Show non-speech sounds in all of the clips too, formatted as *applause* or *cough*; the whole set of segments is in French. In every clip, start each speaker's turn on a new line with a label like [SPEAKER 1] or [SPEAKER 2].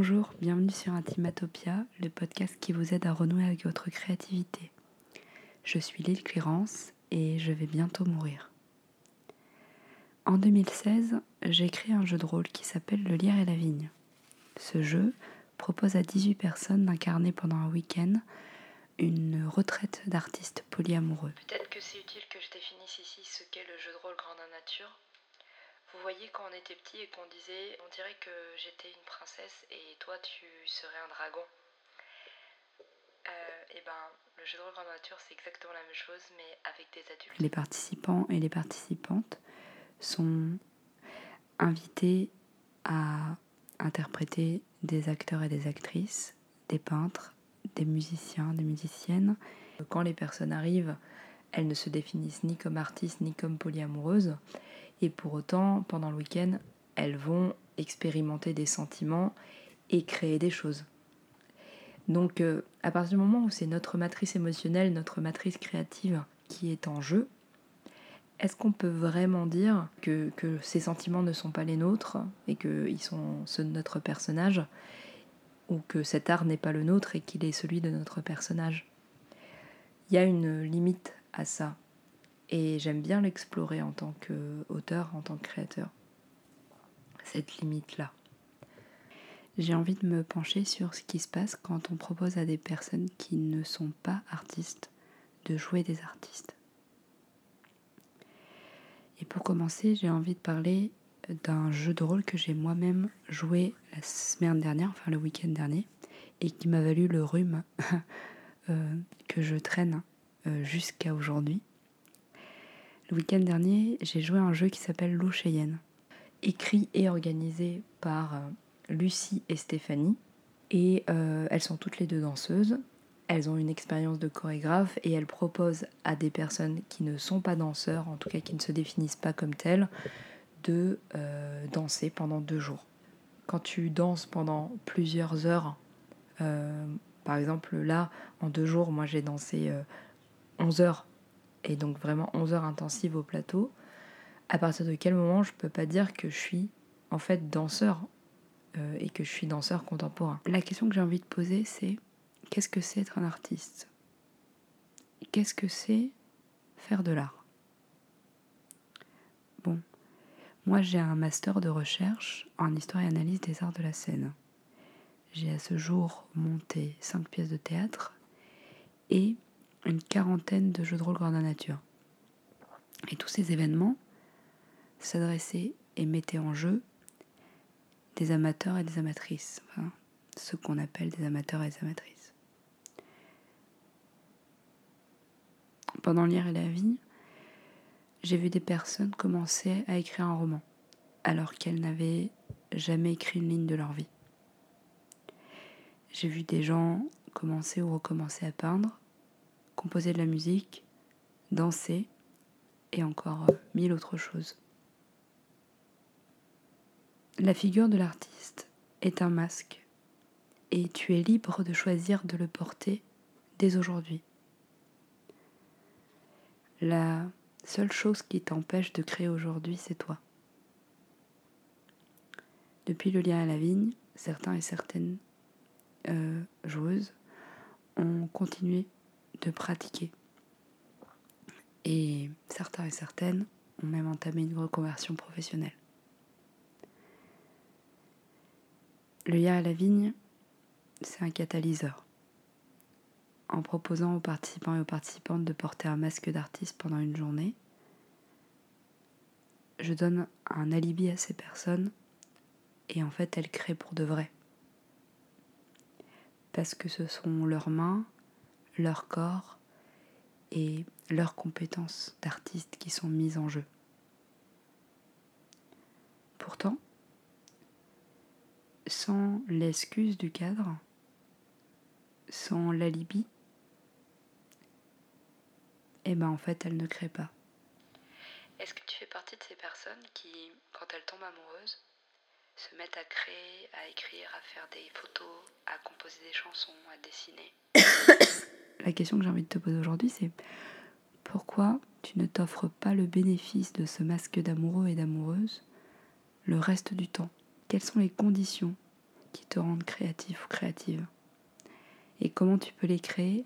[SPEAKER 1] Bonjour, bienvenue sur Intimatopia, le podcast qui vous aide à renouer avec votre créativité. Je suis Lille Clérance et je vais bientôt mourir. En 2016, j'ai créé un jeu de rôle qui s'appelle Le lierre et la vigne. Ce jeu propose à 18 personnes d'incarner pendant un week-end une retraite d'artistes polyamoureux.
[SPEAKER 2] Peut-être que c'est utile que je définisse ici ce qu'est le jeu de rôle grandeur nature. Vous voyez quand on était petit et qu'on disait on dirait que j'étais une princesse et toi tu serais un dragon. Euh, et ben le jeu de rôle grandeur nature c'est exactement la même chose mais avec des adultes.
[SPEAKER 1] Les participants et les participantes sont invités à interpréter des acteurs et des actrices, des peintres, des musiciens, des musiciennes. Quand les personnes arrivent, elles ne se définissent ni comme artistes ni comme polyamoureuses. Et pour autant, pendant le week-end, elles vont expérimenter des sentiments et créer des choses. Donc euh, à partir du moment où c'est notre matrice émotionnelle, notre matrice créative qui est en jeu, est-ce qu'on peut vraiment dire que, que, ces sentiments ne sont pas les nôtres et qu'ils sont ceux de notre personnage ou que cet art n'est pas le nôtre et qu'il est celui de notre personnage? Il y a une limite à ça et j'aime bien l'explorer en tant qu'auteur, en tant que créateur, cette limite-là. J'ai envie de me pencher sur ce qui se passe quand on propose à des personnes qui ne sont pas artistes de jouer des artistes. Et pour commencer, j'ai envie de parler d'un jeu de rôle que j'ai moi-même joué la semaine dernière, enfin le week-end dernier, et qui m'a valu le rhume *laughs* euh, que je traîne euh, jusqu'à aujourd'hui. Le week-end dernier, j'ai joué à un jeu qui s'appelle L'eau Cheyenne, écrit et organisé par euh, Lucie et Stéphanie. Et elles sont toutes les deux danseuses. Elles ont une expérience de chorégraphe et elles proposent à des personnes qui ne sont pas danseurs, en tout cas qui ne se définissent pas comme telles, de euh, danser pendant deux jours. Quand tu danses pendant plusieurs heures, euh, par exemple là, en deux jours, moi j'ai dansé 11 euh, heures, et donc vraiment 11 heures intensives au plateau, à partir de quel moment je peux pas dire que je suis en fait danseur et que je suis danseur contemporain? La question que j'ai envie de poser c'est qu'est-ce que c'est être un artiste? Qu'est-ce que c'est faire de l'art? Bon, moi, j'ai un master de recherche en histoire et analyse des arts de la scène. J'ai à ce jour monté cinq pièces de théâtre et une quarantaine de jeux de rôle grandeur nature. Et tous ces événements s'adressaient et mettaient en jeu des amateurs et des amatrices, enfin, ce qu'on appelle des amateurs et des amatrices. Pendant lire et la vie, j'ai vu des personnes commencer à écrire un roman alors qu'elles n'avaient jamais écrit une ligne de leur vie. J'ai vu des gens commencer ou recommencer à peindre, composer de la musique, danser et encore mille autres choses. La figure de l'artiste est un masque et tu es libre de choisir de le porter dès aujourd'hui. La seule chose qui t'empêche de créer aujourd'hui, c'est toi. Depuis le lien à la vigne, certains et certaines euh, joueuses ont continué de pratiquer. Et certains et certaines ont même entamé une reconversion professionnelle. Le lien à la vigne, c'est un catalyseur en proposant aux participants et aux participantes de porter un masque d'artiste pendant une journée, je donne un alibi à ces personnes et en fait elles créent pour de vrai. Parce que ce sont leurs mains, leur corps et leurs compétences d'artiste qui sont mises en jeu. Pourtant, sans l'excuse du cadre, sans l'alibi, eh ben en fait, elle ne crée pas.
[SPEAKER 2] Est-ce que tu fais partie de ces personnes qui, quand elles tombent amoureuses, se mettent à créer, à écrire, à faire des photos, à composer des chansons, à dessiner? *coughs* *coughs*
[SPEAKER 1] La question que j'ai envie de te poser aujourd'hui, c'est pourquoi tu ne t'offres pas le bénéfice de ce masque d'amoureux et d'amoureuse le reste du temps? Quelles sont les conditions qui te rendent créatif ou créative? Et comment tu peux les créer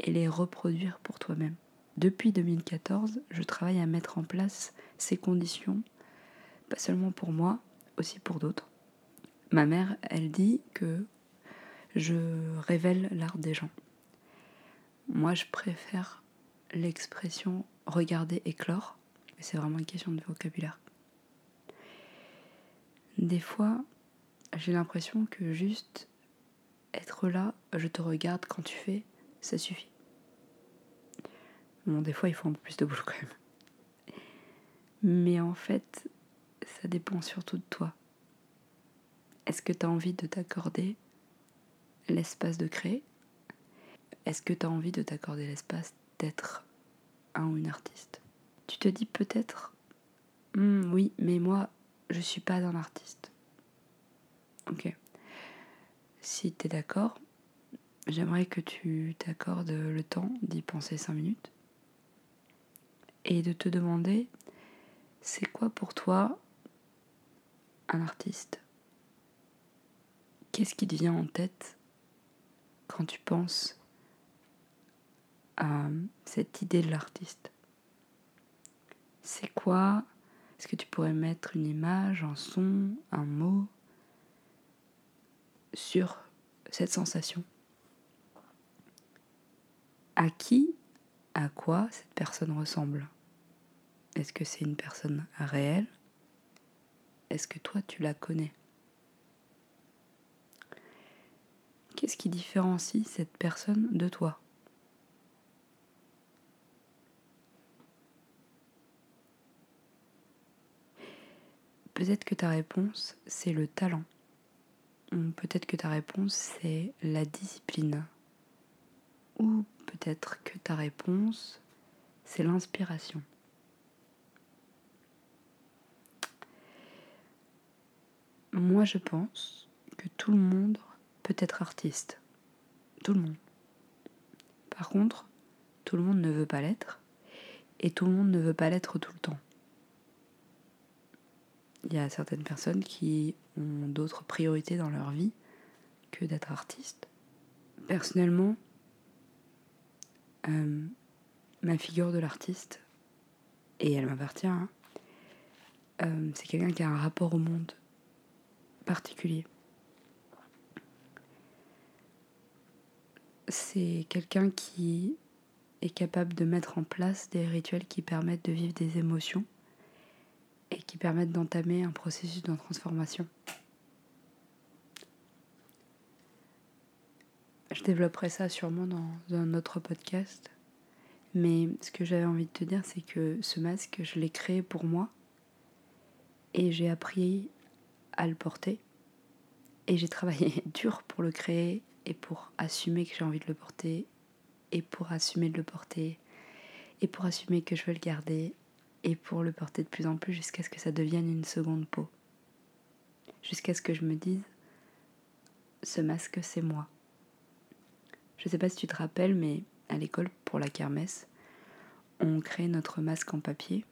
[SPEAKER 1] et les reproduire pour toi-même? Depuis 2014, je travaille à mettre en place ces conditions, pas seulement pour moi, aussi pour d'autres. Ma mère, elle dit que je révèle l'art des gens. Moi, je préfère l'expression regarder éclore. C'est vraiment une question de vocabulaire. Des fois, j'ai l'impression que juste être là, je te regarde quand tu fais, ça suffit. Bon, des fois, il faut un peu plus de boulot quand même. Mais en fait, ça dépend surtout de toi. Est-ce que tu as envie de t'accorder l'espace de créer? Est-ce que tu as envie de t'accorder l'espace d'être un ou une artiste? Tu te dis peut-être, hmm, oui, mais moi, je suis pas un artiste. Ok. Si tu es d'accord, j'aimerais que tu t'accordes le temps d'y penser 5 minutes et de te demander c'est quoi pour toi un artiste? Qu'est-ce qui te vient en tête quand tu penses cette idée de l'artiste. C'est quoi? Est-ce que tu pourrais mettre une image, un son, un mot sur cette sensation? À qui, à quoi cette personne ressemble? Est-ce que c'est une personne réelle? Est-ce que toi tu la connais? Qu'est-ce qui différencie cette personne de toi? Peut-être que ta réponse, c'est le talent. Peut-être que ta réponse, c'est la discipline. Ou peut-être que ta réponse, c'est l'inspiration. Moi, je pense que tout le monde peut être artiste. Tout le monde. Par contre, tout le monde ne veut pas l'être. Et tout le monde ne veut pas l'être tout le temps. Il y a certaines personnes qui ont d'autres priorités dans leur vie que d'être artiste. Personnellement, euh, ma figure de l'artiste, et elle m'appartient, hein, euh, c'est quelqu'un qui a un rapport au monde particulier. C'est quelqu'un qui est capable de mettre en place des rituels qui permettent de vivre des émotions et qui permettent d'entamer un processus de transformation. Je développerai ça sûrement dans un autre podcast. Mais ce que j'avais envie de te dire, c'est que ce masque, je l'ai créé pour moi. Et j'ai appris à le porter. Et j'ai travaillé *laughs* dur pour le créer et pour assumer que j'ai envie de le porter et pour assumer de le porter et pour assumer que je veux le garder et pour le porter de plus en plus jusqu'à ce que ça devienne une seconde peau. Jusqu'à ce que je me dise ce masque c'est moi. Je sais pas si tu te rappelles mais à l'école pour la kermesse, on crée notre masque en papier.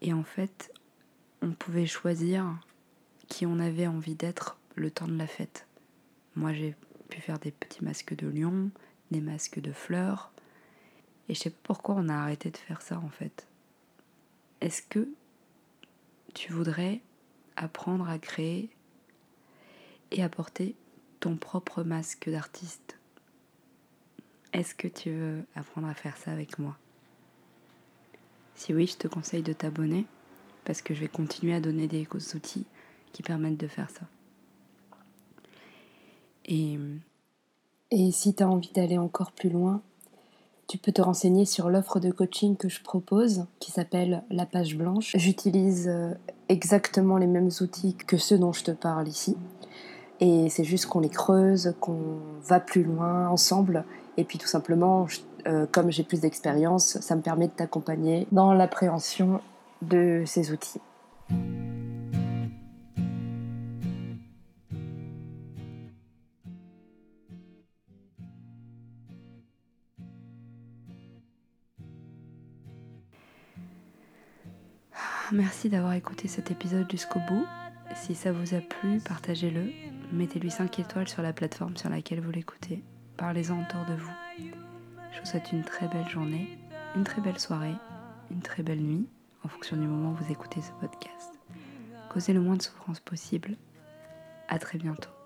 [SPEAKER 1] Et en fait, on pouvait choisir qui on avait envie d'être le temps de la fête. Moi, j'ai pu faire des petits masques de lion, des masques de fleurs. Et je sais pas pourquoi on a arrêté de faire ça en fait. Est-ce que tu voudrais apprendre à créer et apporter ton propre masque d'artiste? Est-ce que tu veux apprendre à faire ça avec moi? Si oui, je te conseille de t'abonner parce que je vais continuer à donner des outils qui permettent de faire ça. Et, et si tu as envie d'aller encore plus loin, tu peux te renseigner sur l'offre de coaching que je propose, qui s'appelle La Page Blanche. J'utilise euh, exactement les mêmes outils que ceux dont je te parle ici. Et c'est juste qu'on les creuse, qu'on va plus loin ensemble. Et puis tout simplement, euh, comme j'ai plus d'expérience, ça me permet de t'accompagner dans l'appréhension de ces outils. Merci d'avoir écouté cet épisode jusqu'au bout. Si ça vous a plu, partagez-le. Mettez-lui 5 étoiles sur la plateforme sur laquelle vous l'écoutez. Parlez-en autour de vous. Je vous souhaite une très belle journée, une très belle soirée, une très belle nuit, en fonction du moment où vous écoutez ce podcast. Causez le moins de souffrance possible. À très bientôt.